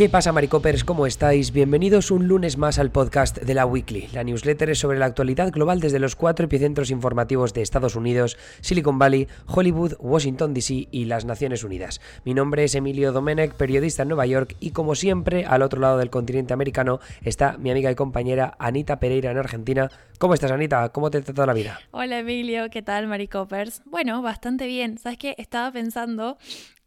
¿Qué pasa, Maricopers? ¿Cómo estáis? Bienvenidos un lunes más al podcast de la Weekly. La newsletter es sobre la actualidad global desde los cuatro epicentros informativos de Estados Unidos, Silicon Valley, Hollywood, Washington DC y las Naciones Unidas. Mi nombre es Emilio Domenech, periodista en Nueva York, y como siempre, al otro lado del continente americano está mi amiga y compañera Anita Pereira en Argentina. ¿Cómo estás, Anita? ¿Cómo te trata la vida? Hola, Emilio. ¿Qué tal, Maricopers? Bueno, bastante bien. ¿Sabes qué? Estaba pensando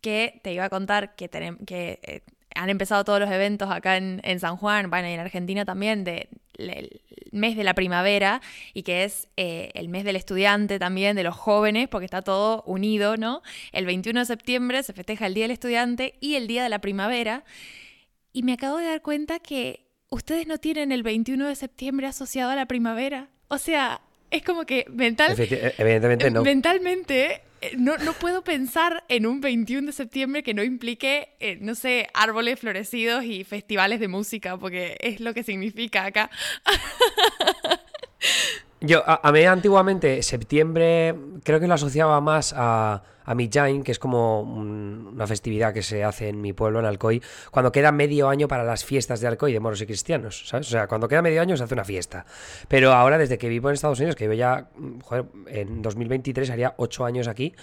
que te iba a contar que, que eh, han empezado todos los eventos acá en, San Juan, bueno, y en Argentina también, del mes de la primavera, y que es eh, el mes del estudiante también, de los jóvenes, porque está todo unido, ¿no? El 21 de septiembre se festeja el Día del Estudiante y el Día de la Primavera. Y me acabo de dar cuenta que ustedes no tienen el 21 de septiembre asociado a la primavera. O sea, es como que mental, evidentemente no. mentalmente eh, no, puedo pensar en un 21 de septiembre que no implique, eh, no sé, árboles florecidos y festivales de música, porque es lo que significa acá. Yo, a, mí antiguamente, septiembre, creo que lo asociaba más a, a Mijain, que es como una festividad que se hace en mi pueblo, en Alcoy, cuando queda medio año para las fiestas de Alcoy de moros y cristianos, ¿sabes? O sea, cuando queda medio año se hace una fiesta. Pero ahora, desde que vivo en Estados Unidos, que vivo ya, joder, en 2023 haría ocho años aquí,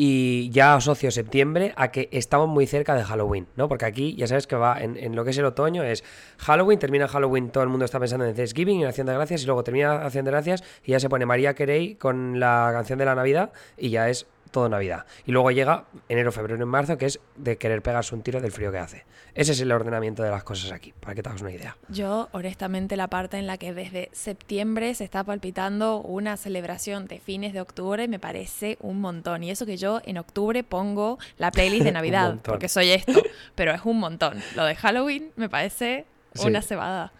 y ya asocio septiembre a que estamos muy cerca de Halloween, ¿no? Porque aquí ya sabes que va en, lo que es el otoño, es Halloween, termina Halloween, todo el mundo está pensando en Thanksgiving en Acción de Gracias, y luego termina Acción de Gracias y ya se pone María Carey con la canción de la Navidad y ya es todo Navidad. Y luego llega enero, febrero y marzo, que es de querer pegarse un tiro del frío que hace. Ese es el ordenamiento de las cosas aquí, para que te hagas una idea. Yo, honestamente, la parte en la que desde septiembre se está palpitando una celebración de fines de octubre me parece un montón. Y eso que yo en octubre pongo la playlist de Navidad, porque soy esto, pero es un montón. Lo de Halloween me parece una cebada.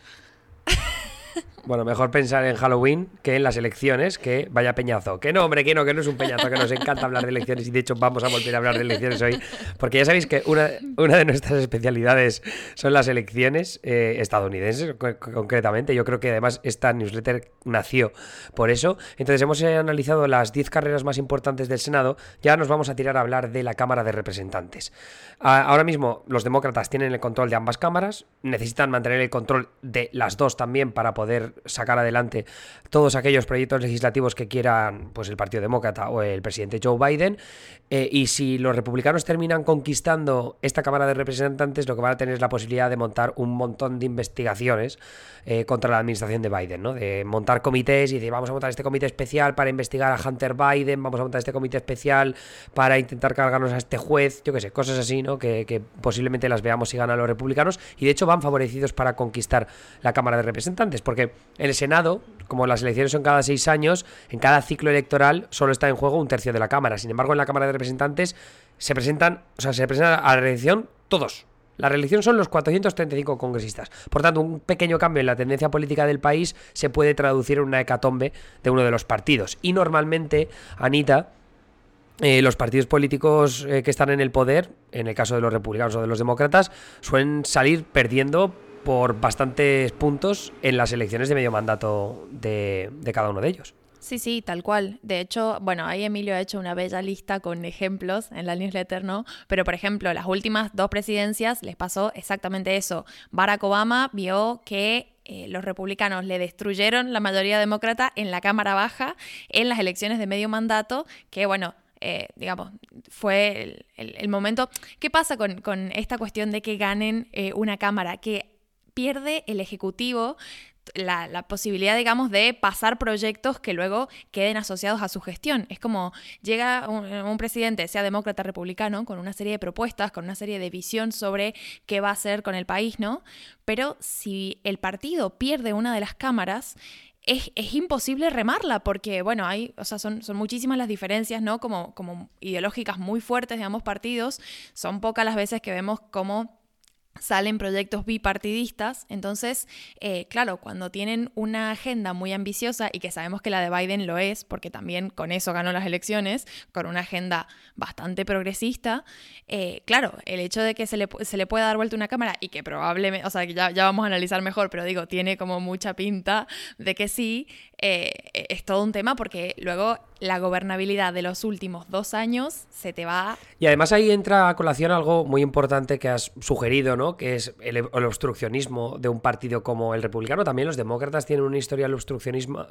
Bueno, mejor pensar en Halloween que en las elecciones, que vaya peñazo. Que no, hombre, que no, que no es un peñazo, que nos encanta hablar de elecciones y de hecho vamos a volver a hablar de elecciones hoy, porque ya sabéis que una, de nuestras especialidades son las elecciones eh, estadounidenses, concretamente. Yo creo que además esta newsletter nació por eso. Entonces hemos analizado las 10 carreras más importantes del Senado, ya nos vamos a tirar a hablar de la Cámara de Representantes. Ahora mismo los demócratas tienen el control de ambas cámaras, necesitan mantener el control de las dos también para poder sacar adelante todos aquellos proyectos legislativos que quieran pues el Partido Demócrata o el presidente Joe Biden. Eh, y si los republicanos terminan conquistando esta Cámara de Representantes, lo que van a tener es la posibilidad de montar un montón de investigaciones eh, contra la administración de Biden, ¿no? De montar comités y decir, vamos a montar este comité especial para investigar a Hunter Biden, vamos a montar este comité especial para intentar cargarnos a este juez, yo qué sé, cosas así, ¿no? Que, que posiblemente las veamos si ganan los republicanos y de hecho van favorecidos para conquistar la Cámara de Representantes, porque el Senado, como las elecciones son cada seis años, en cada ciclo electoral solo está en juego un tercio de la Cámara. Sin embargo, en la Cámara de Representantes se presentan, o sea, se presentan a la reelección todos. La reelección son los 435 congresistas. Por tanto, un pequeño cambio en la tendencia política del país se puede traducir en una hecatombe de uno de los partidos. Y normalmente, Anita, eh, los partidos políticos eh, que están en el poder, en el caso de los republicanos o de los demócratas, suelen salir perdiendo por bastantes puntos en las elecciones de medio mandato de, cada uno de ellos. Sí, sí, tal cual. De hecho, bueno, ahí Emilio ha hecho una bella lista con ejemplos en la newsletter, ¿no? Pero, por ejemplo, las últimas dos presidencias les pasó exactamente eso. Barack Obama vio que eh, los republicanos le destruyeron la mayoría demócrata en la Cámara Baja en las elecciones de medio mandato, que, bueno, eh, digamos, fue el, momento. ¿Qué pasa con, esta cuestión de que ganen eh, una Cámara? Que pierde el Ejecutivo la, posibilidad, digamos, de pasar proyectos que luego queden asociados a su gestión. Es como llega un, presidente, sea demócrata republicano, con una serie de propuestas, con una serie de visión sobre qué va a hacer con el país, ¿no? Pero si el partido pierde una de las cámaras, es, imposible remarla porque, bueno, hay, o sea, son, muchísimas las diferencias, ¿no? Como, como ideológicas muy fuertes de ambos partidos. Son pocas las veces que vemos cómo salen proyectos bipartidistas. Entonces, eh, claro, cuando tienen una agenda muy ambiciosa y que sabemos que la de Biden lo es, porque también con eso ganó las elecciones, con una agenda bastante progresista, eh, claro, el hecho de que se le, se le, pueda dar vuelta una cámara y que probablemente, o sea, que ya, ya, vamos a analizar mejor, pero digo, tiene como mucha pinta de que sí, eh, es todo un tema porque luego la gobernabilidad de los últimos dos años se te va. Y además ahí entra a colación algo muy importante que has sugerido, ¿no? Que es el, obstruccionismo de un partido como el republicano. También los demócratas tienen una historia obstruccionismo,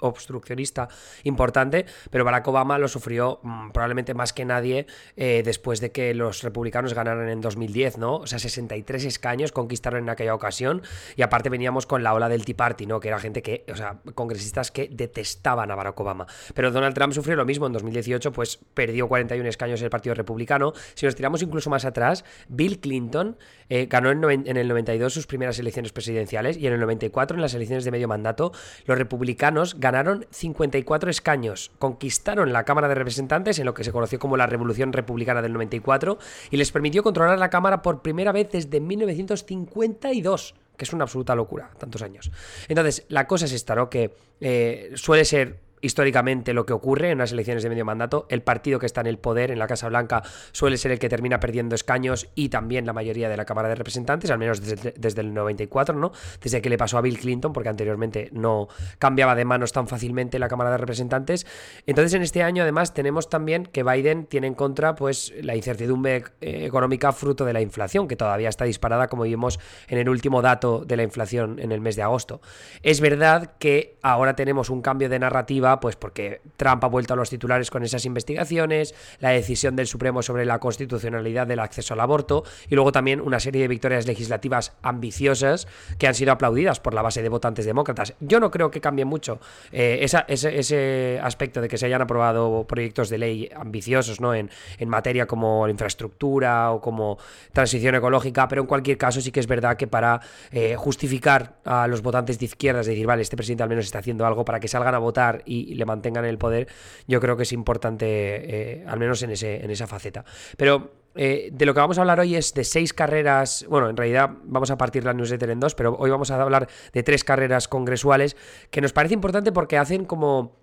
obstruccionista importante, pero Barack Obama lo sufrió mm, probablemente más que nadie eh, después de que los republicanos ganaran en 2010, ¿no? O sea, 63 escaños conquistaron en aquella ocasión y aparte veníamos con la ola del Tea Party, ¿no? Que era gente que, o sea, congresistas que detestaban a Barack Obama. Pero Donald Trump sufrió lo mismo en 2018, pues perdió 41 escaños el Partido Republicano. Si nos tiramos incluso más atrás, Bill Clinton eh, ganó en, en el 92 sus primeras elecciones presidenciales y en el 94 en las elecciones de medio mandato los republicanos ganaron 54 escaños, conquistaron la Cámara de Representantes en lo que se conoció como la Revolución Republicana del 94 y les permitió controlar la Cámara por primera vez desde 1952 que es una absoluta locura, tantos años. Entonces, la cosa es esta, ¿no? Que eh, suele ser históricamente lo que ocurre en las elecciones de medio mandato. El partido que está en el poder en la Casa Blanca suele ser el que termina perdiendo escaños y también la mayoría de la Cámara de Representantes, al menos desde, el 94, ¿no? Desde que le pasó a Bill Clinton, porque anteriormente no cambiaba de manos tan fácilmente la Cámara de Representantes. Entonces, en este año, además, tenemos también que Biden tiene en contra pues la incertidumbre eh, económica fruto de la inflación, que todavía está disparada, como vimos en el último dato de la inflación en el mes de agosto. Es verdad que ahora tenemos un cambio de narrativa pues porque Trump ha vuelto a los titulares con esas investigaciones, la decisión del Supremo sobre la constitucionalidad del acceso al aborto y luego también una serie de victorias legislativas ambiciosas que han sido aplaudidas por la base de votantes demócratas. Yo no creo que cambie mucho eh, ese, aspecto de que se hayan aprobado proyectos de ley ambiciosos ¿no? en, materia como infraestructura o como transición ecológica, pero en cualquier caso sí que es verdad que para eh, justificar a los votantes de izquierdas, decir, vale, este presidente al menos está haciendo algo para que salgan a votar y, le mantengan en el poder, yo creo que es importante, eh, al menos en, ese, en esa faceta. Pero eh, de lo que vamos a hablar hoy es de seis carreras, bueno, en realidad vamos a partir la newsletter en dos, pero hoy vamos a hablar de tres carreras congresuales que nos parece importante porque hacen como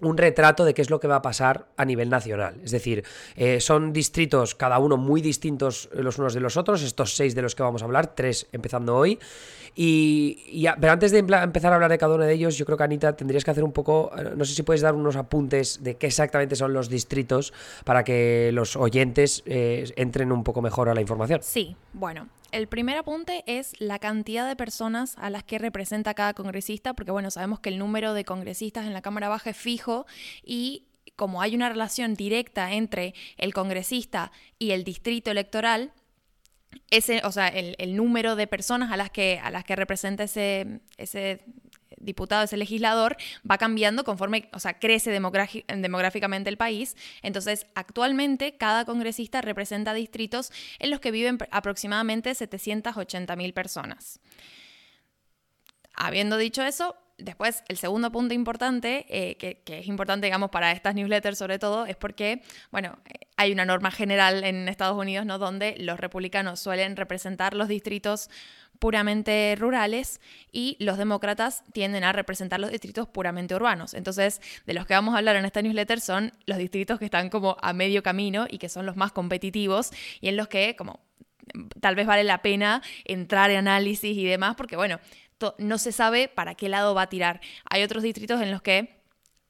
un retrato de qué es lo que va a pasar a nivel nacional. Es decir, eh, son distritos cada uno muy distintos los unos de los otros, estos seis de los que vamos a hablar, tres empezando hoy. Y, pero antes de empezar a hablar de cada uno de ellos, yo creo que Anita tendrías que hacer un poco, eh, no sé si puedes dar unos apuntes de qué exactamente son los distritos para que los oyentes eh, entren un poco mejor a la información. Sí, bueno, el primer apunte es la cantidad de personas a las que representa cada congresista, porque bueno, sabemos que el número de congresistas en la Cámara Baja es fijo y como hay una relación directa entre el congresista y el distrito electoral, ese, o sea, el, número de personas a las que, a las que representa ese, ese diputado, ese legislador, va cambiando conforme, o sea, crece demográficamente el país. Entonces, actualmente cada congresista representa distritos en los que viven aproximadamente 780 mil personas. Habiendo dicho eso, después el segundo punto importante, eh, que, es importante, digamos, para estas newsletters sobre todo, es porque, bueno, hay una norma general en Estados Unidos, ¿no? Donde los republicanos suelen representar los distritos puramente rurales y los demócratas tienden a representar los distritos puramente urbanos. Entonces, de los que vamos a hablar en esta newsletter son los distritos que están como a medio camino y que son los más competitivos y en los que como tal vez vale la pena entrar en análisis y demás porque bueno, no se sabe para qué lado va a tirar. Hay otros distritos en los que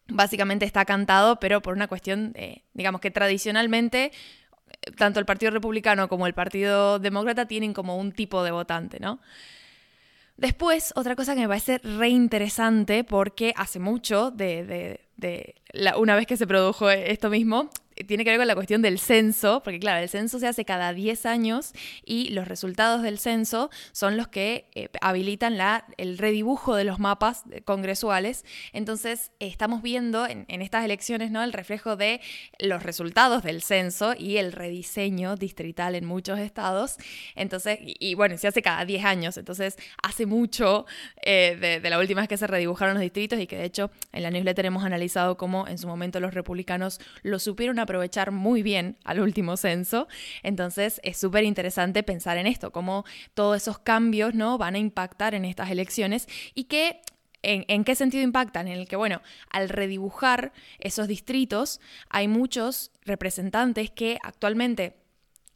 básicamente está cantado, pero por una cuestión, digamos que tradicionalmente tanto el Partido Republicano como el Partido Demócrata tienen como un tipo de votante, ¿no? Después, otra cosa que me parece re interesante, porque hace mucho, de, de, una vez que se produjo esto mismo, tiene que ver con la cuestión del censo, porque claro, el censo se hace cada 10 años y los resultados del censo son los que eh, habilitan la, el redibujo de los mapas congresuales. Entonces, estamos viendo en, estas elecciones ¿no? el reflejo de los resultados del censo y el rediseño distrital en muchos estados. Entonces, y, bueno, se hace cada 10 años, entonces hace mucho eh, de, de la última vez que se redibujaron los distritos y que de hecho en la newsletter hemos analizado cómo en su momento los republicanos lo supieron aprovechar muy bien al último censo. Entonces es súper interesante pensar en esto, cómo todos esos cambios ¿no? van a impactar en estas elecciones y que ¿En, ¿En, qué sentido impactan? En el que, bueno, al redibujar esos distritos, hay muchos representantes que actualmente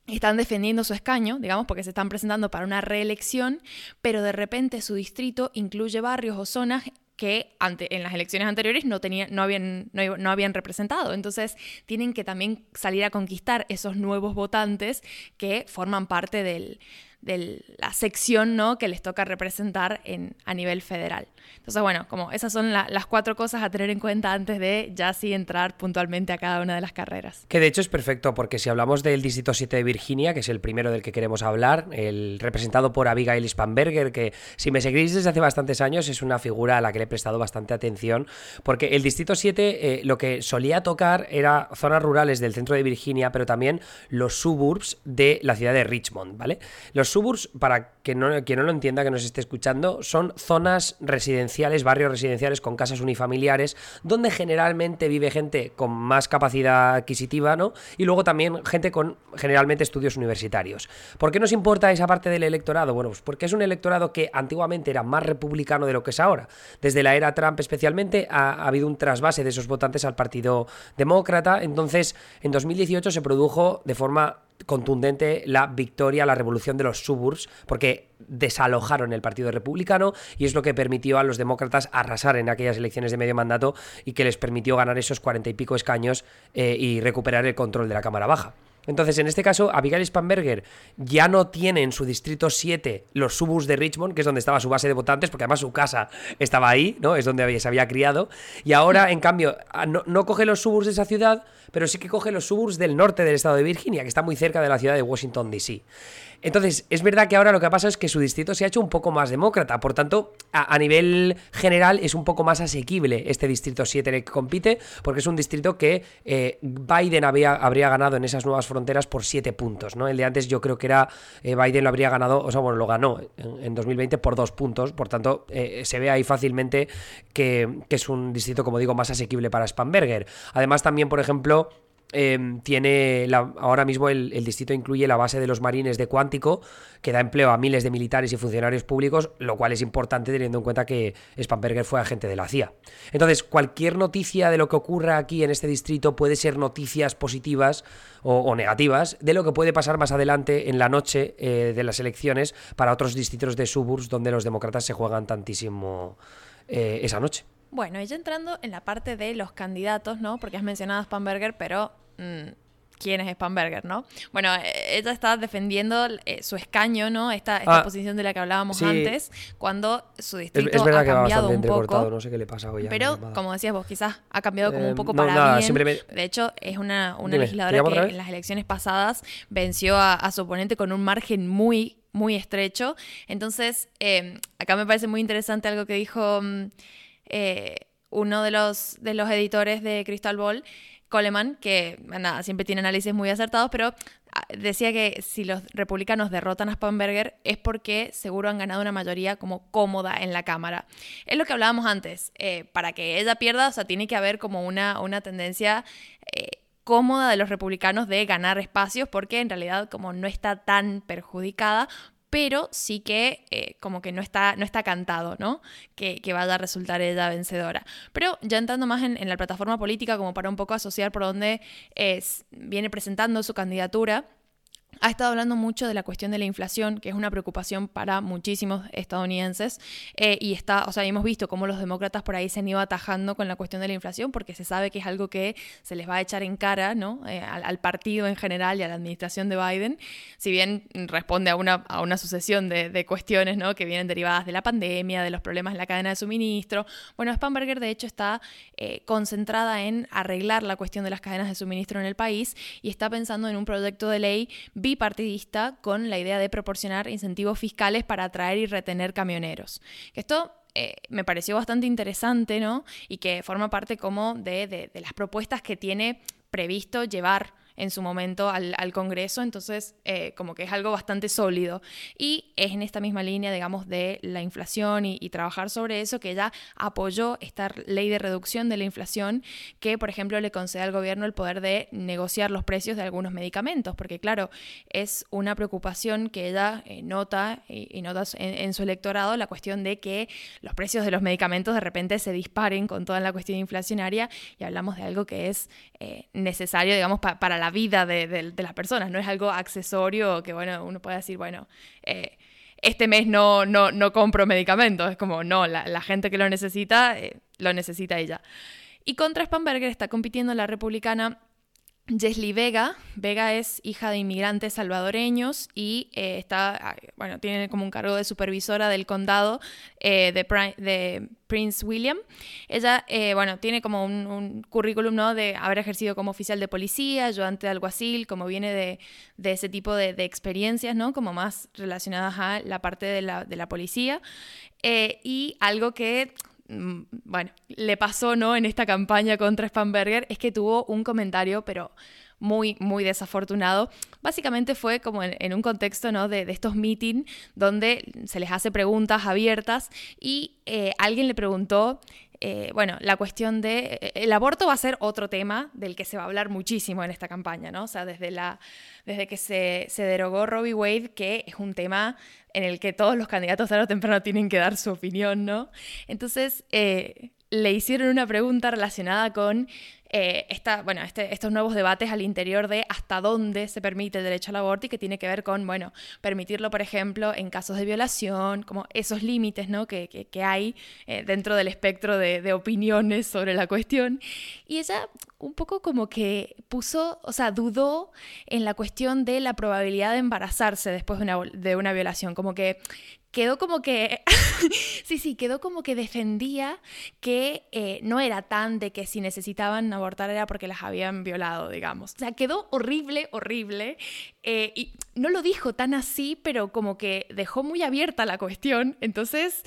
están defendiendo su escaño, digamos, porque se están presentando para una reelección, pero de repente su distrito incluye barrios o zonas que ante, en las elecciones anteriores no, tenían, no, habían, no, habían representado. Entonces tienen que también salir a conquistar esos nuevos votantes que forman parte del, de la sección ¿no? que les toca representar en, a nivel federal. Entonces, bueno, como esas son las cuatro cosas a tener en cuenta antes de ya sí entrar puntualmente a cada una de las carreras. Que de hecho es perfecto, porque si hablamos del Distrito 7 de Virginia, que es el primero del que queremos hablar, el representado por Abigail Spanberger, que si me seguís desde hace bastantes años es una figura a la que le he prestado bastante atención, porque el Distrito 7 eh, lo que solía tocar era zonas rurales del centro de Virginia, pero también los suburbs de la ciudad de Richmond, ¿vale? Los suburbs, para que no, quien no lo entienda, que nos esté escuchando, son zonas residenciales, barrios residenciales con casas unifamiliares, donde generalmente vive gente con más capacidad adquisitiva, ¿no? Y luego también gente con generalmente estudios universitarios. ¿Por qué nos importa esa parte del electorado? Bueno, pues porque es un electorado que antiguamente era más republicano de lo que es ahora. Desde la era Trump especialmente ha, ha habido un trasvase de esos votantes al Partido Demócrata. Entonces, en 2018 se produjo de forma contundente la victoria, la revolución de los suburbs, porque desalojaron el Partido Republicano y es lo que permitió a los demócratas arrasar en aquellas elecciones de medio mandato y que les permitió ganar esos cuarenta y pico escaños eh, y recuperar el control de la Cámara Baja. Entonces, en este caso, Abigail Spanberger ya no tiene en su distrito 7 los suburbs de Richmond, que es donde estaba su base de votantes, porque además su casa estaba ahí, ¿no? Es donde se había criado. Y ahora, en cambio, no, no coge los suburbs de esa ciudad, pero sí que coge los suburbs del norte del estado de Virginia, que está muy cerca de la ciudad de Washington, D.C. Entonces, es verdad que ahora lo que pasa es que su distrito se ha hecho un poco más demócrata, por tanto, a, nivel general es un poco más asequible este distrito 7 en que compite, porque es un distrito que eh, Biden había, habría ganado en esas nuevas fronteras por 7 puntos, ¿no? El de antes yo creo que era, eh, Biden lo habría ganado, o sea, bueno, lo ganó en, 2020 por 2 puntos, por tanto, eh, se ve ahí fácilmente que, que es un distrito, como digo, más asequible para Spanberger. Además, también, por ejemplo, Em, tiene ahora mismo el, distrito incluye la base de los marines de Cuántico, que da empleo a miles de militares y funcionarios públicos, lo cual es importante teniendo en cuenta que Spamberger fue agente de la CIA. Entonces, cualquier noticia de lo que ocurra aquí en este distrito puede ser noticias positivas o, negativas de lo que puede pasar más adelante en la noche eh, de las elecciones para otros distritos de suburbs donde los demócratas se juegan tantísimo eh, esa noche. Bueno, y ya entrando en la parte de los candidatos, ¿no? Porque has mencionado a Spamberger, pero Mm, quién es Spamberger, ¿no? Bueno, e-, ella está defendiendo eh, su escaño, ¿no? Esta, esta ah, posición de la que hablábamos antes, cuando su distrito ha cambiado un poco. No sé qué le pasa hoy. Pero, como decías vos, quizás ha cambiado como un eh, poco para bien. De hecho, es una, una legisladora que en las elecciones pasadas venció a, su oponente con un margen muy, muy estrecho. Entonces, em, acá me parece muy interesante algo que dijo mm, eh, uno de los, de los editores de Crystal Ball, Coleman, que nada, siempre tiene análisis muy acertados, pero ah, decía que si los republicanos derrotan a Spamberger es porque seguro han ganado una mayoría como cómoda en la Cámara. Es lo que hablábamos antes, eh, para que ella pierda, o sea, tiene que haber como una, una tendencia... Eh, cómoda de los republicanos de ganar espacios porque en realidad como no está tan perjudicada pero sí que eh, como que no está, no está cantado, ¿no? Que, vaya a resultar ella vencedora. Pero ya entrando más en, la plataforma política, como para un poco asociar por dónde viene presentando su candidatura, ha estado hablando mucho de la cuestión de la inflación, que es una preocupación para muchísimos estadounidenses. Eh, y está, o sea, hemos visto cómo los demócratas por ahí se han ido atajando con la cuestión de la inflación, porque se sabe que es algo que se les va a echar en cara, ¿no? Eh, al, partido en general y a la administración de Biden. Si bien responde a una, a una sucesión de, cuestiones, ¿no? Que vienen derivadas de la pandemia, de los problemas en la cadena de suministro. Bueno, Spamberger de hecho está eh, concentrada en arreglar la cuestión de las cadenas de suministro en el país y está pensando en un proyecto de ley bipartidista con la idea de proporcionar incentivos fiscales para atraer y retener camioneros. Esto eh, me pareció bastante interesante, ¿no? Y que forma parte como de, de las propuestas que tiene previsto llevar en su momento al, Congreso, entonces eh, como que es algo bastante sólido. Y es en esta misma línea, digamos, de la inflación y, trabajar sobre eso que ella apoyó esta ley de reducción de la inflación que, por ejemplo, le concede al gobierno el poder de negociar los precios de algunos medicamentos, porque claro, es una preocupación que ella eh, nota y, nota en, su electorado la cuestión de que los precios de los medicamentos de repente se disparen con toda la cuestión inflacionaria y hablamos de algo que es eh, necesario, digamos, para la vida de, las personas, no es algo accesorio que, bueno, uno puede decir, bueno, eh, este mes no, no, no compro medicamentos. Es como, no, la, gente que lo necesita, eh, lo necesita ella. Y contra Spamberger está compitiendo la republicana Jesly Vega. Vega es hija de inmigrantes salvadoreños y eh, está, ah, bueno, tiene como un cargo de supervisora del condado eh, de, Prince William. Ella, eh, bueno, tiene como un, currículum, ¿no? De haber ejercido como oficial de policía, ayudante de alguacil, como viene de, ese tipo de, experiencias, ¿no? Como más relacionadas a la parte de la, de la policía. y algo que bueno, le pasó, ¿no? En esta campaña contra Spamberger es que tuvo un comentario, pero muy, muy desafortunado. Básicamente fue como en, un contexto, ¿no? De, estos meetings donde se les hace preguntas abiertas y eh, alguien le preguntó eh, bueno, la cuestión de eh, el aborto va a ser otro tema del que se va a hablar muchísimo en esta campaña, ¿no? O sea, desde, la, desde que se, se derogó Robbie Wade, que es un tema en el que todos los candidatos tarde o temprano tienen que dar su opinión, ¿no? Entonces, eh, le hicieron una pregunta relacionada con eh, bueno, este, estos nuevos debates al interior de hasta dónde se permite el derecho al aborto y que tiene que ver con, bueno, permitirlo, por ejemplo, en casos de violación, como esos límites ¿no? que, que, hay eh, dentro del espectro de, de, opiniones sobre la cuestión. Y ella un poco como que puso, o sea, dudó en la cuestión de la probabilidad de embarazarse después de una, de una violación, como que quedó como que, sí, sí, quedó como que defendía que eh, no era tan de que si necesitaban abortar era porque las habían violado, digamos. O sea, quedó horrible, horrible. Eh, y no lo dijo tan así, pero como que dejó muy abierta la cuestión. Entonces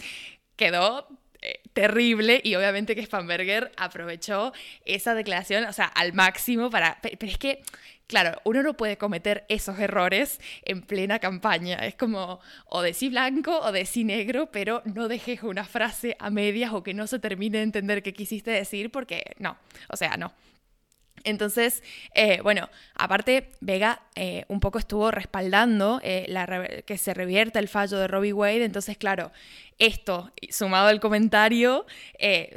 quedó eh, terrible y obviamente que Spamberger aprovechó esa declaración, o sea, al máximo para... pero es que Claro, uno no puede cometer esos errores en plena campaña. Es como o decir blanco o decir negro, pero no dejes una frase a medias o que no se termine de entender qué quisiste decir porque no, o sea, no. Entonces, eh, bueno, aparte, Vega eh, un poco estuvo respaldando eh, la que se revierta el fallo de Robbie Wade. Entonces, claro, esto, sumado al comentario,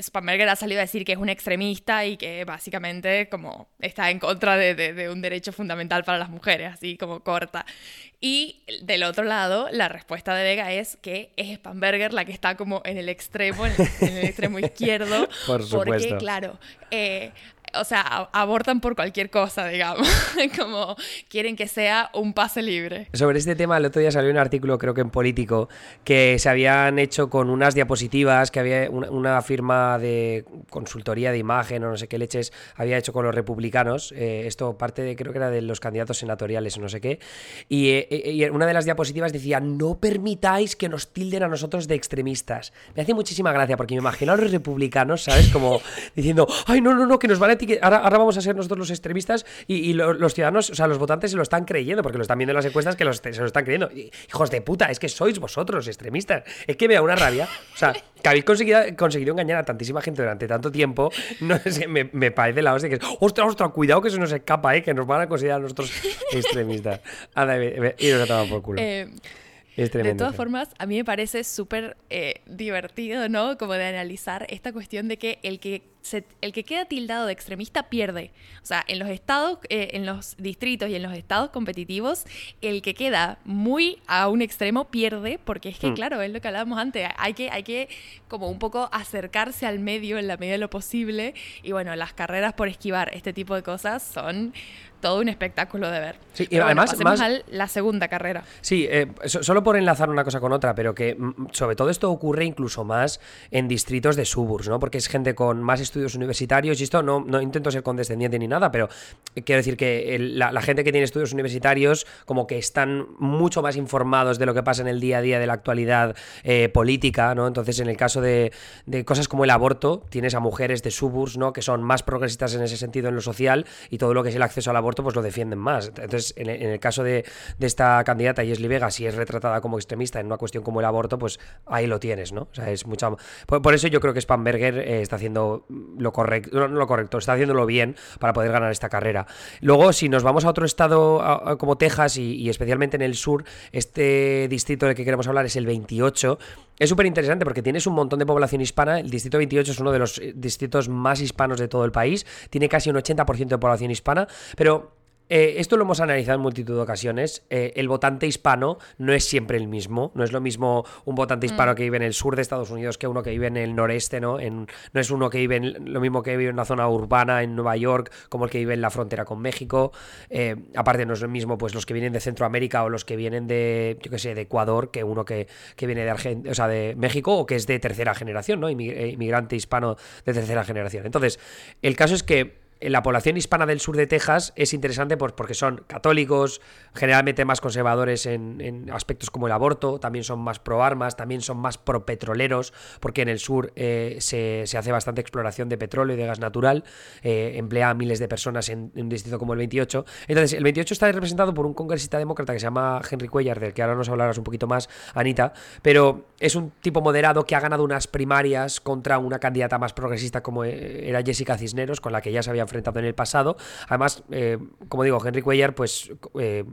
Spamberger ha salido a decir que es un extremista y que básicamente como está en contra de, un derecho fundamental para las mujeres, así como corta. Y del otro lado, la respuesta de Vega es que es Spamberger la que está como en el extremo, en el, extremo izquierdo. Por supuesto. Porque, claro, eh, o sea, abortan por cualquier cosa, digamos, como quieren que sea un pase libre. Sobre este tema, el otro día salió un artículo, creo que en Político, que se habían hecho con unas diapositivas, que había una, firma de consultoría de imagen o no sé qué leches había hecho con los republicanos, eh, esto parte de, creo que era de los candidatos senatoriales o no sé qué, y, eh, y una de las diapositivas decía, no permitáis que nos tilden a nosotros de extremistas. Me hace muchísima gracia porque me imagino a los republicanos, ¿sabes? Como diciendo, ay, no, no, no, que nos van a ahora, ahora vamos a ser nosotros los extremistas y, los ciudadanos, o sea, los votantes se lo están creyendo, porque lo están viendo en las encuestas que se lo están creyendo. Hijos de puta, es que sois vosotros los extremistas. Es que me da una rabia. O sea, que habéis conseguido, conseguido engañar a tantísima gente durante tanto tiempo, no me, me parece la hostia que ostras, ostras, cuidado que se nos escapa, ¿eh? que nos van a considerar nosotros extremistas. Anda, y nos ha por culo. Eh, de todas formas, a mí me parece súper eh, divertido, ¿no? Como de analizar esta cuestión de que el que el que queda tildado de extremista pierde. O sea, en los estados, eh, en los distritos y en los estados competitivos, el que queda muy a un extremo pierde, porque es que, mm. claro, es lo que hablábamos antes, hay que, hay que como un poco acercarse al medio en la medida de lo posible. Y bueno, las carreras por esquivar este tipo de cosas son todo un espectáculo de ver. Sí, y además, más, la segunda carrera. Sí, eh, solo por enlazar una cosa con otra, pero que mm, sobre todo esto ocurre incluso más en distritos de suburbs, ¿no? Porque es gente con más estudios universitarios y esto no, no intento ser condescendiente ni nada, pero quiero decir que la, gente que tiene estudios universitarios como que están mucho más informados de lo que pasa en el día a día de la actualidad eh, política, ¿no? Entonces, en el caso de, cosas como el aborto, tienes a mujeres de suburbs, ¿no? Que son más progresistas en ese sentido en lo social y todo lo que es el acceso al aborto, pues lo defienden más. Entonces, en, el caso de, esta candidata, Yesli Vega, si es retratada como extremista en una cuestión como el aborto, pues ahí lo tienes, ¿no? O sea, es mucha... Por, eso yo creo que Spamberger eh, está haciendo lo correcto, no, lo correcto, está haciéndolo bien para poder ganar esta carrera. Luego, si nos vamos a otro estado como Texas y, especialmente en el sur, este distrito del que queremos hablar es el 28. Es súper interesante porque tienes un montón de población hispana. El distrito 28 es uno de los eh, distritos más hispanos de todo el país. Tiene casi un 80% de población hispana. Pero eh, esto lo hemos analizado en multitud de ocasiones. Eh, el votante hispano no es siempre el mismo. No es lo mismo un votante Mm. hispano que vive en el sur de Estados Unidos que uno que vive en el noreste, ¿no? En- no es uno que vive en, lo mismo que vive en una zona urbana en Nueva York, como el que vive en la frontera con México. Eh, aparte, no es lo mismo, pues, los que vienen de Centroamérica o los que vienen de, yo qué sé, de Ecuador, que uno que, que viene de Argen- o sea, de México o que es de tercera generación, ¿no? Inmi- Inmigrante hispano de tercera generación. Entonces, el caso es que la población hispana del sur de Texas es interesante porque son católicos, generalmente más conservadores en, aspectos como el aborto, también son más pro armas, también son más pro petroleros, porque en el sur eh, se, se hace bastante exploración de petróleo y de gas natural, eh, emplea a miles de personas en, en un distrito como el 28. Entonces, el 28 está representado por un congresista demócrata que se llama Henry Cuellar, del que ahora nos hablarás un poquito más, Anita, pero es un tipo moderado que ha ganado unas primarias contra una candidata más progresista como eh, era Jessica Cisneros, con la que ya se había enfrentado en el pasado. Además, eh, como digo, Henry Cuellar, pues... eh,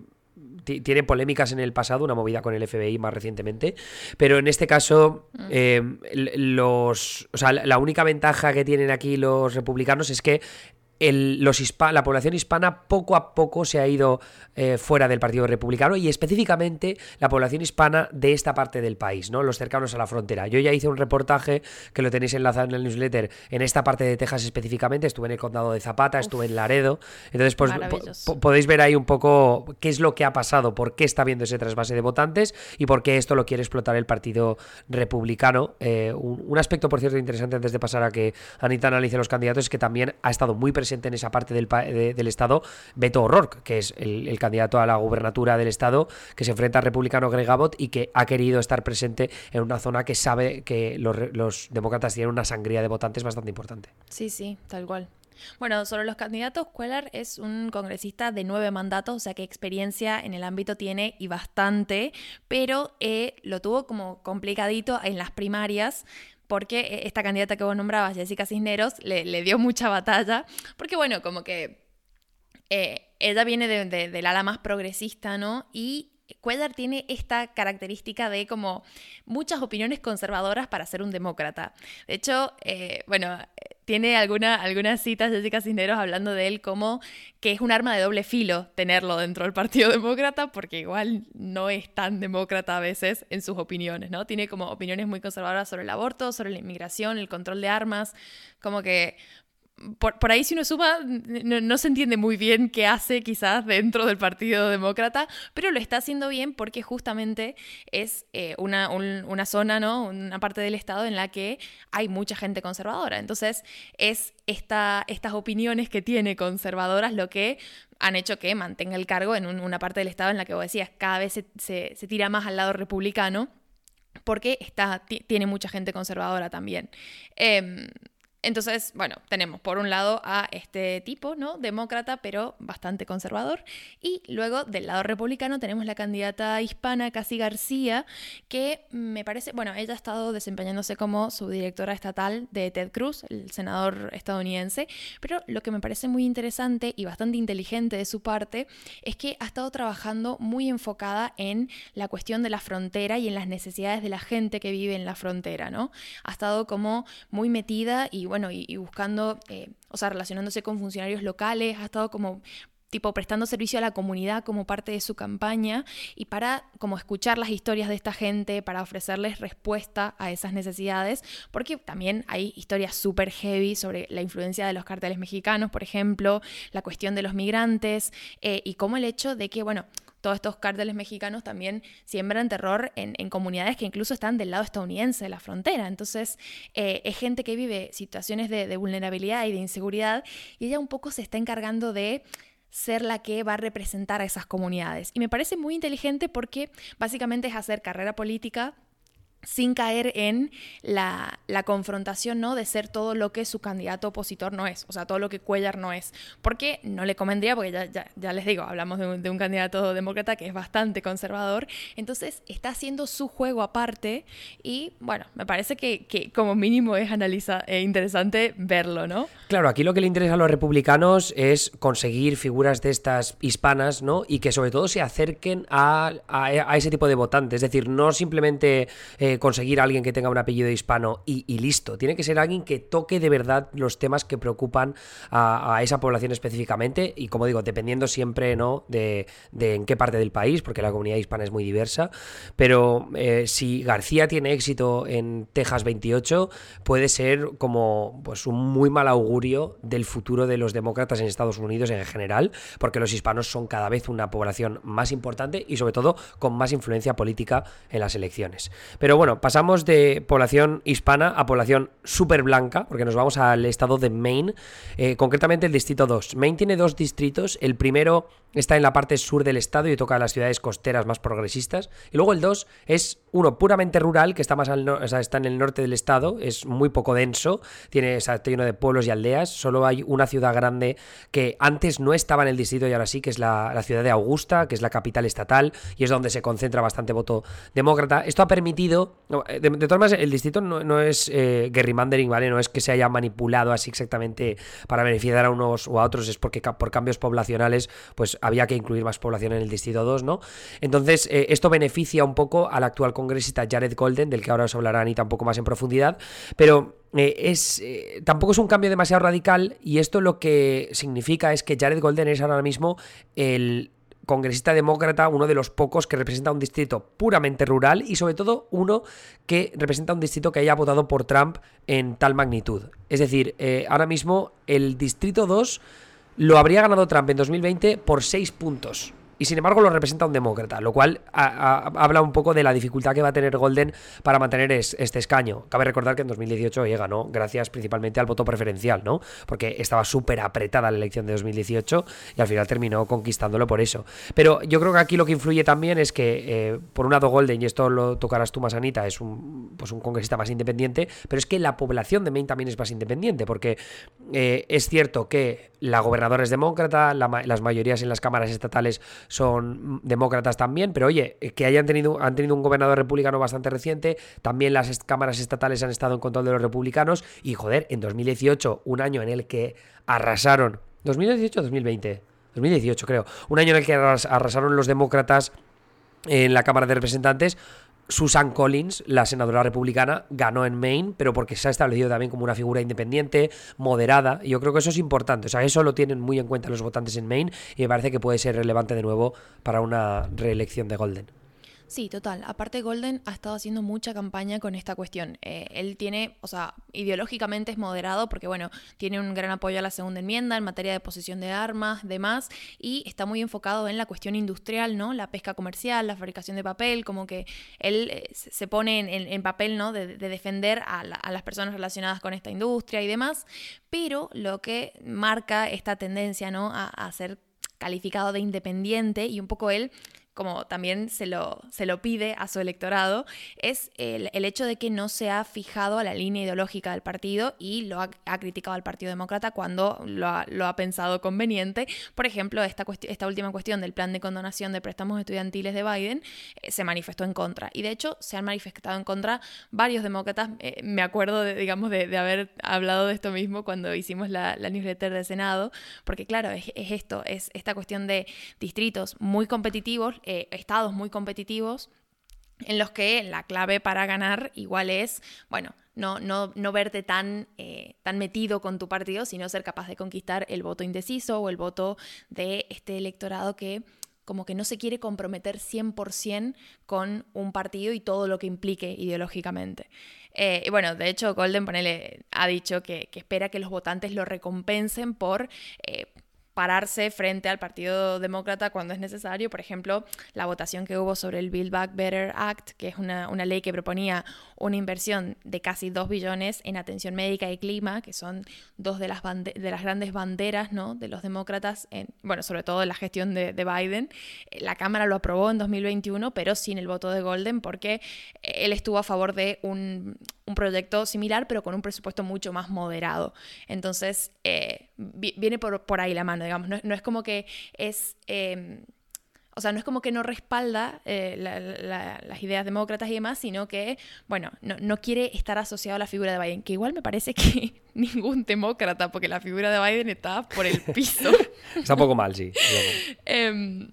ti- tiene polémicas en el pasado, una movida con el FBI más recientemente, pero en este caso eh, l- los, o sea, la única ventaja que tienen aquí los republicanos es que el- los hispa- la población hispana poco a poco se ha ido eh, fuera del Partido Republicano y específicamente la población hispana de esta parte del país, ¿no? Los cercanos a la frontera. Yo ya hice un reportaje que lo tenéis enlazado en el newsletter en esta parte de Texas específicamente. Estuve en el condado de Zapata, estuve en Laredo. Entonces, pues po- podéis ver ahí un poco qué es lo que ha pasado, por qué está habiendo ese trasvase de votantes y por qué esto lo quiere explotar el Partido Republicano. Eh, un, un aspecto, por cierto, interesante antes de pasar a que Anita analice los candidatos es que también ha estado muy presente en esa parte del, de- del estado Beto O'Rourke, que es el, el candidato a la gubernatura del estado, que se enfrenta al republicano Greg Abbott y que ha querido estar presente en una zona que sabe que los, los demócratas tienen una sangría de votantes bastante importante. Sí, sí, tal cual. Bueno, sobre los candidatos, Cuellar es un congresista de nueve mandatos, o sea que experiencia en el ámbito tiene y bastante, pero eh, lo tuvo como complicadito en las primarias. Porque eh, esta candidata que vos nombrabas, Jessica Cisneros, le, le dio mucha batalla. Porque bueno, como que eh, ella viene de- de- del ala más progresista, ¿no? Y Cuellar tiene esta característica de como muchas opiniones conservadoras para ser un demócrata. De hecho, eh, bueno, tiene alguna, algunas citas Jessica Cisneros hablando de él como que es un arma de doble filo tenerlo dentro del Partido Demócrata, porque igual no es tan demócrata a veces en sus opiniones, ¿no? Tiene como opiniones muy conservadoras sobre el aborto, sobre la inmigración, el control de armas, como que por, por ahí si uno suma, no, se entiende muy bien qué hace quizás dentro del Partido Demócrata, pero lo está haciendo bien porque justamente es eh, una, un- una zona, ¿no? una parte del Estado en la que hay mucha gente conservadora. Entonces es esta, estas opiniones que tiene conservadoras lo que han hecho que mantenga el cargo en un- una parte del Estado en la que vos decías, cada vez se, se- tira más al lado republicano porque está, ti- tiene mucha gente conservadora también. Em, entonces, bueno, tenemos por un lado a este tipo, ¿no? Demócrata, pero bastante conservador. Y luego del lado republicano tenemos la candidata hispana, Casi García, que me parece, bueno, ella ha estado desempeñándose como subdirectora estatal de Ted Cruz, el senador estadounidense. Pero lo que me parece muy interesante y bastante inteligente de su parte es que ha estado trabajando muy enfocada en la cuestión de la frontera y en las necesidades de la gente que vive en la frontera, ¿no? Ha estado como muy metida y bueno, y, y buscando, eh, o sea, relacionándose con funcionarios locales, ha estado como tipo prestando servicio a la comunidad como parte de su campaña y para como escuchar las historias de esta gente, para ofrecerles respuesta a esas necesidades, porque también hay historias súper heavy sobre la influencia de los carteles mexicanos, por ejemplo, la cuestión de los migrantes eh, y cómo el hecho de que, bueno, todos estos cárteles mexicanos también siembran terror en, comunidades que incluso están del lado estadounidense de la frontera. Entonces, eh, es gente que vive situaciones de vulnerabilidad y de inseguridad y ella un poco se está encargando de ser la que va a representar a esas comunidades. Y me parece muy inteligente porque básicamente es hacer carrera política sin caer en la, la, confrontación, ¿no? De ser todo lo que su candidato opositor no es, o sea, todo lo que Cuellar no es. Porque no le convendría, porque ya, ya, les digo, hablamos de un, candidato demócrata que es bastante conservador, entonces está haciendo su juego aparte y, bueno, me parece que, que como mínimo es analiza, eh, interesante verlo, ¿no? Claro, aquí lo que le interesa a los republicanos es conseguir figuras de estas hispanas, ¿no? Y que sobre todo se acerquen a, a, a ese tipo de votantes, es decir, no simplemente... Eh, conseguir a alguien que tenga un apellido hispano y, listo. Tiene que ser alguien que toque de verdad los temas que preocupan a, esa población específicamente y como digo, dependiendo siempre ¿no? de, en qué parte del país, porque la comunidad hispana es muy diversa. Pero eh, si García tiene éxito en Texas 28, puede ser como pues, un muy mal augurio del futuro de los demócratas en Estados Unidos en general, porque los hispanos son cada vez una población más importante y sobre todo con más influencia política en las elecciones. Pero bueno, pasamos de población hispana a población súper blanca, porque nos vamos al estado de Maine, eh, concretamente el distrito 2. Maine tiene dos distritos, el primero está en la parte sur del estado y toca las ciudades costeras más progresistas, y luego el 2 es uno puramente rural, que está más está en el norte del estado, es muy poco denso, tiene, está lleno de pueblos y aldeas, solo hay una ciudad grande que antes no estaba en el distrito y ahora sí, que es la, ciudad de Augusta, que es la capital estatal, y es donde se concentra bastante voto demócrata. Esto ha permitido, de, de todas maneras, el distrito no, es eh, gerrymandering, ¿vale? No es que se haya manipulado así exactamente para beneficiar a unos o a otros, es porque por cambios poblacionales, pues había que incluir más población en el distrito 2, ¿no? Entonces, eh, esto beneficia un poco al actual congresista Jared Golden, del que ahora os hablará Anita un poco más en profundidad, pero eh, es, eh, tampoco es un cambio demasiado radical y esto lo que significa es que Jared Golden es ahora mismo el congresista demócrata, uno de los pocos que representa un distrito puramente rural y sobre todo uno que representa un distrito que haya votado por Trump en tal magnitud. Es decir, ahora mismo el distrito 2 lo habría ganado Trump en 2020 por 6 puntos y sin embargo lo representa un demócrata, lo cual habla un poco de la dificultad que va a tener Golden para mantener este escaño. Cabe recordar que en 2018 ella ganó gracias principalmente al voto preferencial, ¿no? Porque estaba súper apretada la elección de 2018 y al final terminó conquistándolo por eso. Pero yo creo que aquí lo que influye también es que, eh, por un lado, Golden, y esto lo tocarás tú más, Anita, es un, pues un congresista más independiente, pero es que la población de Maine también es más independiente, porque eh, es cierto que la gobernadora es demócrata, las mayorías en las cámaras estatales son demócratas también, pero oye, que hayan tenido, han tenido un gobernador republicano bastante reciente, también las cámaras estatales han estado en control de los republicanos, y joder, en 2018, un año en el que arrasaron, 2018 o 2020, 2018 creo, un año en el que arrasaron los demócratas en la Cámara de Representantes, Susan Collins, la senadora republicana, ganó en Maine, pero porque se ha establecido también como una figura independiente, moderada, y yo creo que eso es importante. O sea, eso lo tienen muy en cuenta los votantes en Maine y me parece que puede ser relevante de nuevo para una reelección de Golden. Sí, total. Aparte, Golden ha estado haciendo mucha campaña con esta cuestión. Eh, él tiene, o sea, ideológicamente es moderado porque, bueno, tiene un gran apoyo a la segunda enmienda en materia de posesión de armas, demás, y está muy enfocado en la cuestión industrial, ¿no? La pesca comercial, la fabricación de papel, como que él eh, se pone en, papel, ¿no? De, defender a, las personas relacionadas con esta industria y demás, pero lo que marca esta tendencia, ¿no? a, a ser calificado de independiente y un poco él como también se lo, se lo pide a su electorado, es el, hecho de que no se ha fijado a la línea ideológica del partido y lo ha, criticado al Partido Demócrata cuando lo ha, pensado conveniente. Por ejemplo, esta, esta última cuestión del plan de condonación de préstamos estudiantiles de Biden eh, se manifestó en contra. Y de hecho, se han manifestado en contra varios demócratas. Eh, me acuerdo, de, digamos, de, haber hablado de esto mismo cuando hicimos la, newsletter de Senado, porque claro, es esto, es esta cuestión de distritos muy competitivos eh, estados muy competitivos en los que la clave para ganar igual es, bueno, no, no, no verte tan, eh, tan metido con tu partido, sino ser capaz de conquistar el voto indeciso o el voto de este electorado que como que no se quiere comprometer 100% con un partido y todo lo que implique ideológicamente. Eh, y bueno, de hecho, Golden ponele, ha dicho que, espera que los votantes lo recompensen por pararse frente al Partido Demócrata cuando es necesario. Por ejemplo, la votación que hubo sobre el Build Back Better Act, que es una, ley que proponía una inversión de casi 2 billones en atención médica y clima, que son dos de las, de las grandes banderas ¿no? de los demócratas, en, bueno, sobre todo en la gestión de, Biden. La Cámara lo aprobó en 2021, pero sin el voto de Golden, porque él estuvo a favor de un, un proyecto similar, pero con un presupuesto mucho más moderado. Entonces, eh, viene por, ahí la mano, digamos. No, es como que es... Em, o sea, no es como que no respalda eh, las ideas demócratas y demás, sino que, bueno, no, quiere estar asociado a la figura de Biden, que igual me parece que ningún demócrata, porque la figura de Biden está por el piso. está un poco mal, sí. Em,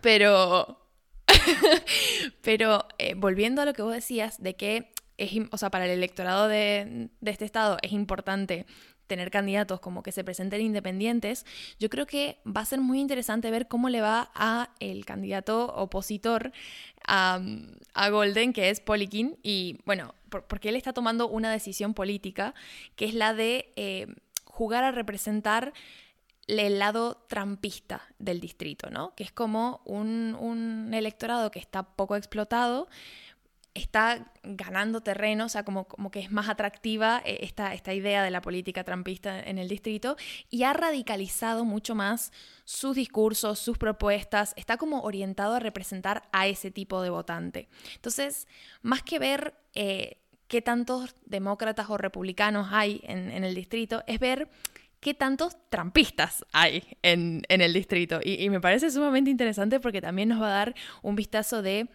pero... Pero eh, volviendo a lo que vos decías, de que o sea, para el electorado de, este estado es importante tener candidatos como que se presenten independientes, yo creo que va a ser muy interesante ver cómo le va a el candidato opositor a, Golden, que es Polikin, y bueno, porque él está tomando una decisión política, que es la de eh, jugar a representar el lado trampista del distrito, ¿no? Que es como un electorado que está poco explotado, está ganando terreno, o sea, como, como que es más atractiva eh, esta, esta idea de la política trampista en el distrito y ha radicalizado mucho más sus discursos, sus propuestas, está como orientado a representar a ese tipo de votante. Entonces, más que ver eh, qué tantos demócratas o republicanos hay en, el distrito, es ver qué tantos trampistas hay en, el distrito. y me parece sumamente interesante porque también nos va a dar un vistazo de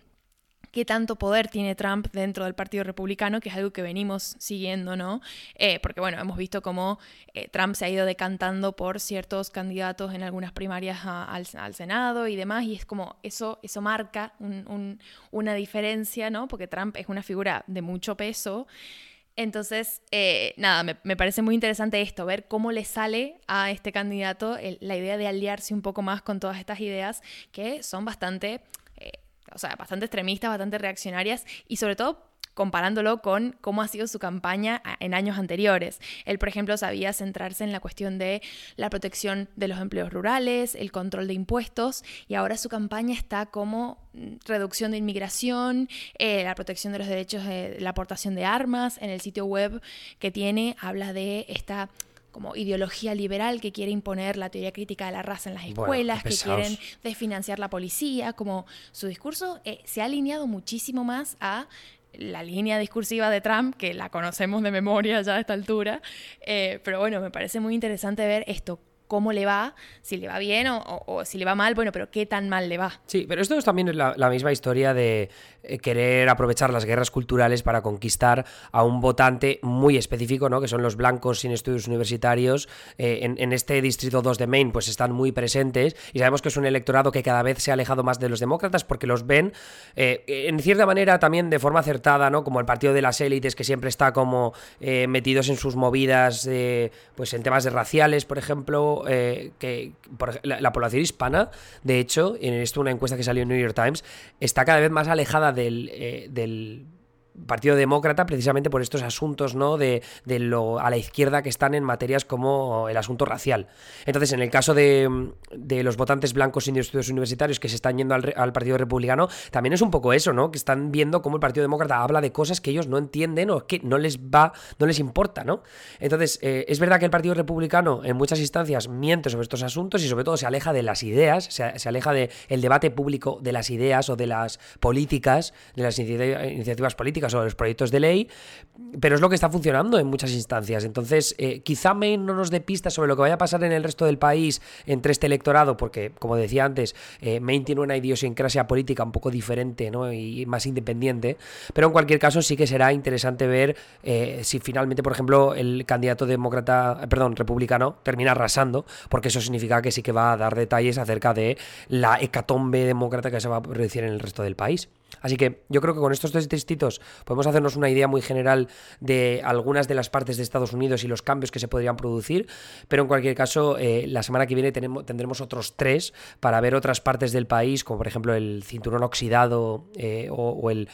qué tanto poder tiene Trump dentro del Partido Republicano, que es algo que venimos siguiendo, ¿no? Eh, porque bueno, hemos visto cómo eh, Trump se ha ido decantando por ciertos candidatos en algunas primarias al, Senado y demás, y es como eso, eso marca una diferencia, ¿no? Porque Trump es una figura de mucho peso. Entonces, eh, nada, me, parece muy interesante esto, ver cómo le sale a este candidato la idea de aliarse un poco más con todas estas ideas que son bastante o sea, bastante extremistas, bastante reaccionarias y sobre todo comparándolo con cómo ha sido su campaña en años anteriores. Él, por ejemplo, sabía centrarse en la cuestión de la protección de los empleos rurales, el control de impuestos, y ahora su campaña está como mm, reducción de inmigración, eh, la protección de los derechos de la aportación de armas. En el sitio web que tiene habla de esta como ideología liberal que quiere imponer la teoría crítica de la raza en las escuelas, que quieren desfinanciar la policía, como su discurso eh, se ha alineado muchísimo más a la línea discursiva de Trump, que la conocemos de memoria ya a esta altura, eh, pero bueno, me parece muy interesante ver esto, cómo le va, si le va bien o, si le va mal, bueno, pero qué tan mal le va. Sí, pero esto es también la, misma historia de eh, querer aprovechar las guerras culturales para conquistar a un votante muy específico, ¿no? Que son los blancos sin estudios universitarios. Eh, en, este distrito 2 de Maine, pues están muy presentes y sabemos que es un electorado que cada vez se ha alejado más de los demócratas porque los ven, eh, en cierta manera, también de forma acertada, ¿no? Como el partido de las élites que siempre está como metidos en sus movidas, pues en temas de raciales, por ejemplo, eh, que la, población hispana, de hecho, en esto una encuesta que salió en New York Times, está cada vez más alejada del, eh, del Partido Demócrata precisamente por estos asuntos ¿no? de, lo a la izquierda que están en materias como el asunto racial. Entonces, en el caso de, los votantes blancos sin estudios universitarios que se están yendo al, Partido Republicano, también es un poco eso, ¿no? Que están viendo cómo el Partido Demócrata habla de cosas que ellos no entienden o que no les va, no les importa, ¿no? Entonces, eh, es verdad que el Partido Republicano en muchas instancias miente sobre estos asuntos y sobre todo se aleja de las ideas, se, se aleja del debate público de las ideas o de las políticas, de las iniciativas políticas o los proyectos de ley, pero es lo que está funcionando en muchas instancias. Entonces, eh, quizá Maine no nos dé pistas sobre lo que vaya a pasar en el resto del país entre este electorado, porque, como decía antes, eh, Maine tiene una idiosincrasia política un poco diferente y más independiente, pero en cualquier caso sí que será interesante ver eh, si finalmente, por ejemplo, el candidato demócrata, perdón, republicano termina arrasando, porque eso significa que sí que va a dar detalles acerca de la hecatombe demócrata que se va a producir en el resto del país. Así que yo creo que con estos tres distritos podemos hacernos una idea muy general de algunas de las partes de Estados Unidos y los cambios que se podrían producir, pero en cualquier caso, eh, la semana que viene tendremos otros tres para ver otras partes del país, como por ejemplo el cinturón oxidado eh, o, el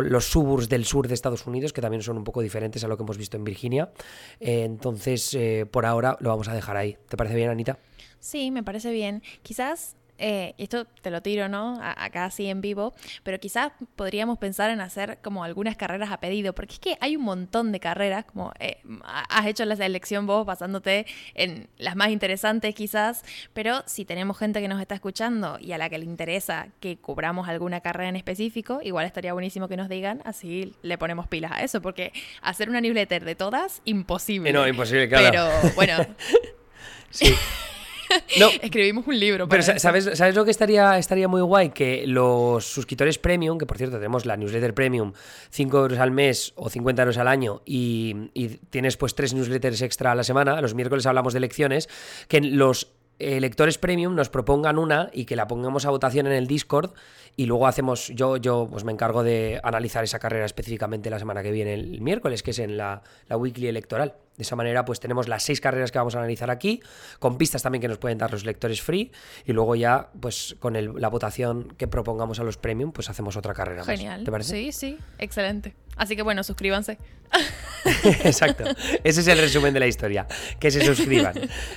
los suburbs del sur de Estados Unidos, que también son un poco diferentes a lo que hemos visto en Virginia. Eh, entonces, por ahora lo vamos a dejar ahí. ¿Te parece bien, Anita? Sí, me parece bien. Quizás eh, esto te lo tiro, ¿no? acá así en vivo, pero quizás podríamos pensar en hacer como algunas carreras a pedido, porque es que hay un montón de carreras, como eh, has hecho la selección vos basándote en las más interesantes quizás, pero si tenemos gente que nos está escuchando y a la que le interesa que cubramos alguna carrera en específico, igual estaría buenísimo que nos digan, así le ponemos pilas a eso, porque hacer una newsletter de todas, imposible. No, imposible, claro. Pero bueno. sí. No. Escribimos un libro. Pero ¿sabes, ¿sabes lo que estaría, estaría muy guay? Que los suscriptores premium, que por cierto tenemos la newsletter premium, 5 euros al mes o 50 euros al año, y, tienes pues tres newsletters extra a la semana, los miércoles hablamos de elecciones, que los lectores premium nos propongan una y que la pongamos a votación en el Discord y luego hacemos, yo, yo pues me encargo de analizar esa carrera específicamente la semana que viene, el miércoles, que es en la, la weekly electoral. De esa manera, pues tenemos las seis carreras que vamos a analizar aquí, con pistas también que nos pueden dar los lectores free, y luego ya, pues con el- la votación que propongamos a los premium, pues hacemos otra carrera más. Genial. ¿Te parece? Sí, sí, excelente. Así que bueno, suscríbanse. Exacto. Ese es el resumen de la historia. Que se suscriban.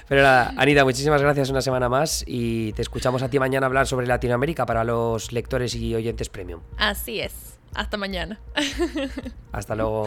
Pero nada, Anita, muchísimas gracias una semana más y te escuchamos a ti mañana hablar sobre Latinoamérica para los lectores y oyentes premium. Así es. Hasta mañana. Hasta luego.